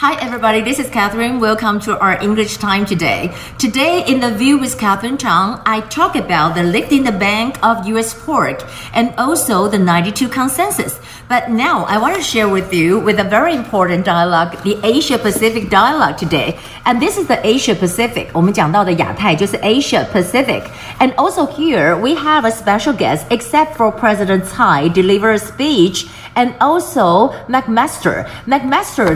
Hi, everybody. This is Catherine. Welcome to our English time today. Today, in the View with Catherine Chang, I talk about the lifting the bank of U.S. pork and also the 92 consensus. But now, I want to share with you with a very important dialogue, the Asia Pacific dialogue today. And this is the Asia Pacific. 我们讲到的亚太就是 Asia Pacific. And also here, we have a special guest, except for President Tsai deliver a speech and also McMaster.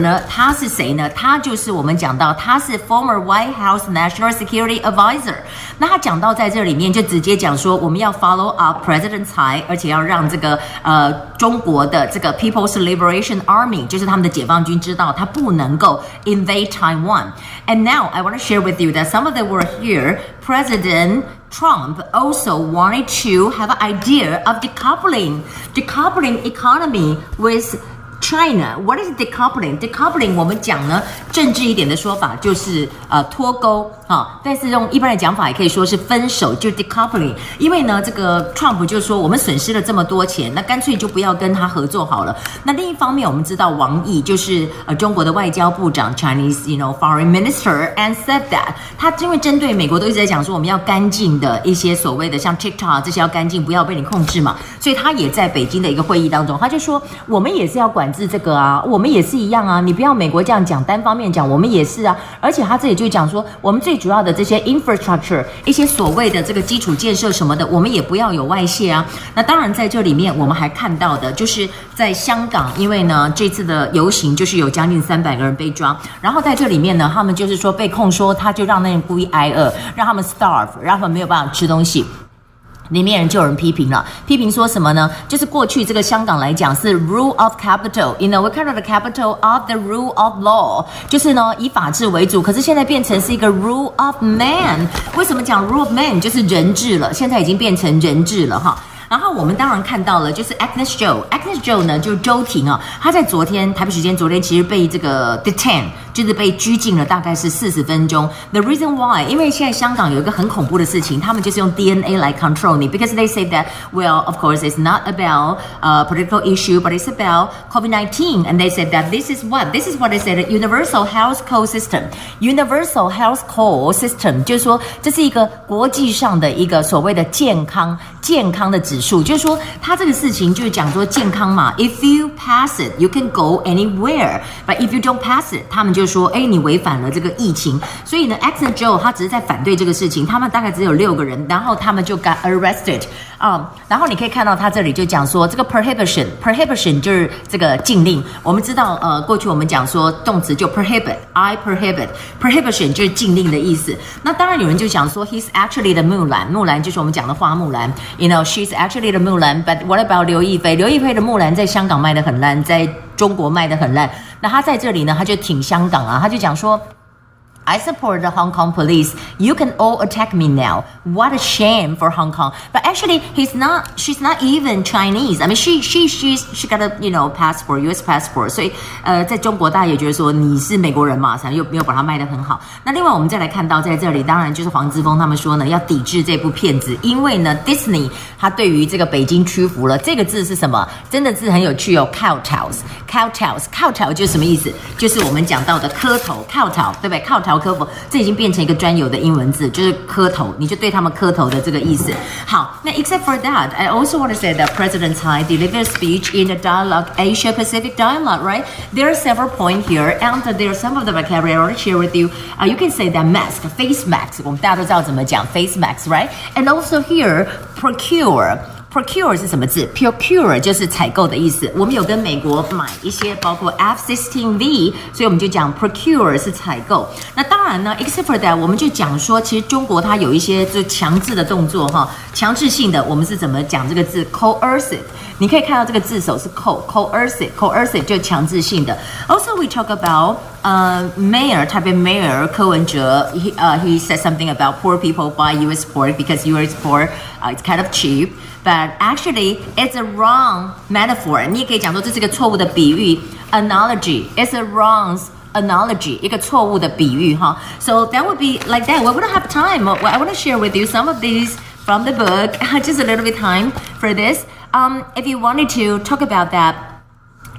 呢，他是谁呢？他就是我们讲到他是 former White House National Security Advisor。那他讲到在这里面就直接讲说，我们要 follow up President Tsai，而且要让这个呃中国的这个 People's Liberation Army，就是他们的解放军知道他不能够 invade Taiwan。And now I want to share with you that some of them were here. President Trump also wanted to have an idea of decoupling, decoupling economy with China. What is decoupling? Decoupling 我们讲呢，政治一点的说法就是呃脱钩啊，但是用一般的讲法也可以说是分手，就 decoupling。因为呢，这个 Trump 就说我们损失了这么多钱，那干脆就不要跟他合作好了。那另一方面，我们知道王毅就是呃中国的外交部长 Chinese you know foreign minister and said that 他因为针对美国都一直在讲说我们要干净的一些所谓的像 TikTok 这些要干净，不要被你控制嘛，所以他也在北京的一个会议当中，他就说我们也是要管制这个啊，我们也是一样啊，你不要美国这样讲，单方面讲，我们也是啊，而且他这里就讲说我们最主要的这些 infrastructure，一些所谓的这个基础建设什么的，我们也不要有外泄啊。那当然在这里面，我们还看到的就是在香港，因为呢这次的游行就是有将近三百个人被抓，然后在这里面呢，他们就是说被控说他就让那人故意挨饿，让他们 starve，让他们没有办法吃东西。里面人就有人批评了，批评说什么呢？就是过去这个香港来讲是 rule of capital，you know we call it the capital of the rule of law，就是呢以法治为主。可是现在变成是一个 rule of man，为什么讲 rule of man 就是人治了？现在已经变成人治了哈。然后我们当然看到了，就是 Agnes Joe，Agnes Joe 呢就是周婷啊，她在昨天台北时间昨天其实被这个 detain。就是被拘禁了，大概是四十分钟。The reason why，因为现在香港有一个很恐怖的事情，他们就是用 DNA 来 control 你，because they say that well of course it's not about a political issue but it's about COVID-19 and they said that this is what this is what they said universal health code system universal health code system 就是说这是一个国际上的一个所谓的健康健康的指数，就是说它这个事情就是讲说健康嘛，if you pass it you can go anywhere but if you don't pass it 他们就 说，哎，你违反了这个疫情，所以呢，Accent Joe 他只是在反对这个事情。他们大概只有六个人，然后他们就 got arrested 啊。然后你可以看到他这里就讲说，这个 prohibition，prohibition 就是这个禁令。我们知道，呃，过去我们讲说动词就 prohibit，I prohibit，prohibition 就是禁令的意思。那当然有人就讲说，he's actually the 木兰，木兰就是我们讲的花木兰。You know she's actually the 木兰，but what about 刘亦菲？刘亦菲的木兰在香港卖的很烂，在中国卖的很烂。那他在这里呢，他就挺香港啊，他就讲说。I support the Hong Kong police. You can all attack me now. What a shame for Hong Kong. But actually, he's not. She's not even Chinese. I mean, she she she's she got a you know passport, U.S. passport. 所以呃，在中国大家也觉得说你是美国人嘛，才又没有把它卖得很好。那另外我们再来看到在这里，当然就是黄之锋他们说呢，要抵制这部片子，因为呢，Disney uh, 他对于这个北京屈服了。这个字是什么？真的字很有趣哦，kowtows，cowtails，cowtail 就是什么意思？就是我们讲到的磕头，kowtow，对不对？kowtow。？kowtow 磕头，这已经变成一个专有的英文字，就是磕头，你就对他们磕头的这个意思。好，那 except for that, I also want to say that President Tsai delivered a speech in the dialogue Asia Pacific dialogue, right? There are several points here, and there are some of the vocabulary I want to share with you. Uh, you can say that mask, face mask，我们大家都知道怎么讲 face mask, right? And also here, procure. Procure 是什么字？Procure 就是采购的意思。我们有跟美国买一些，包括 F16V，所以我们就讲 Procure 是采购。那当然呢，except for that，我们就讲说，其实中国它有一些就强制的动作哈，强制性的。我们是怎么讲这个字？Coercive。你可以看到这个字首是 co，coercive，coercive 就强制性的。Also we talk about Uh, Mayor, Taipei Mayor Ko Wen-je, he, uh, he said something about poor people buy U.S. pork because U.S. pork uh, it's kind of cheap. But actually, it's a wrong metaphor. analogy. It's a wrong analogy, So that would be like that. We wouldn't have time. I want to share with you some of these from the book. Just a little bit time for this. Um, if you wanted to talk about that,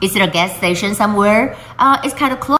is it a gas station somewhere? Uh, it's kind of close.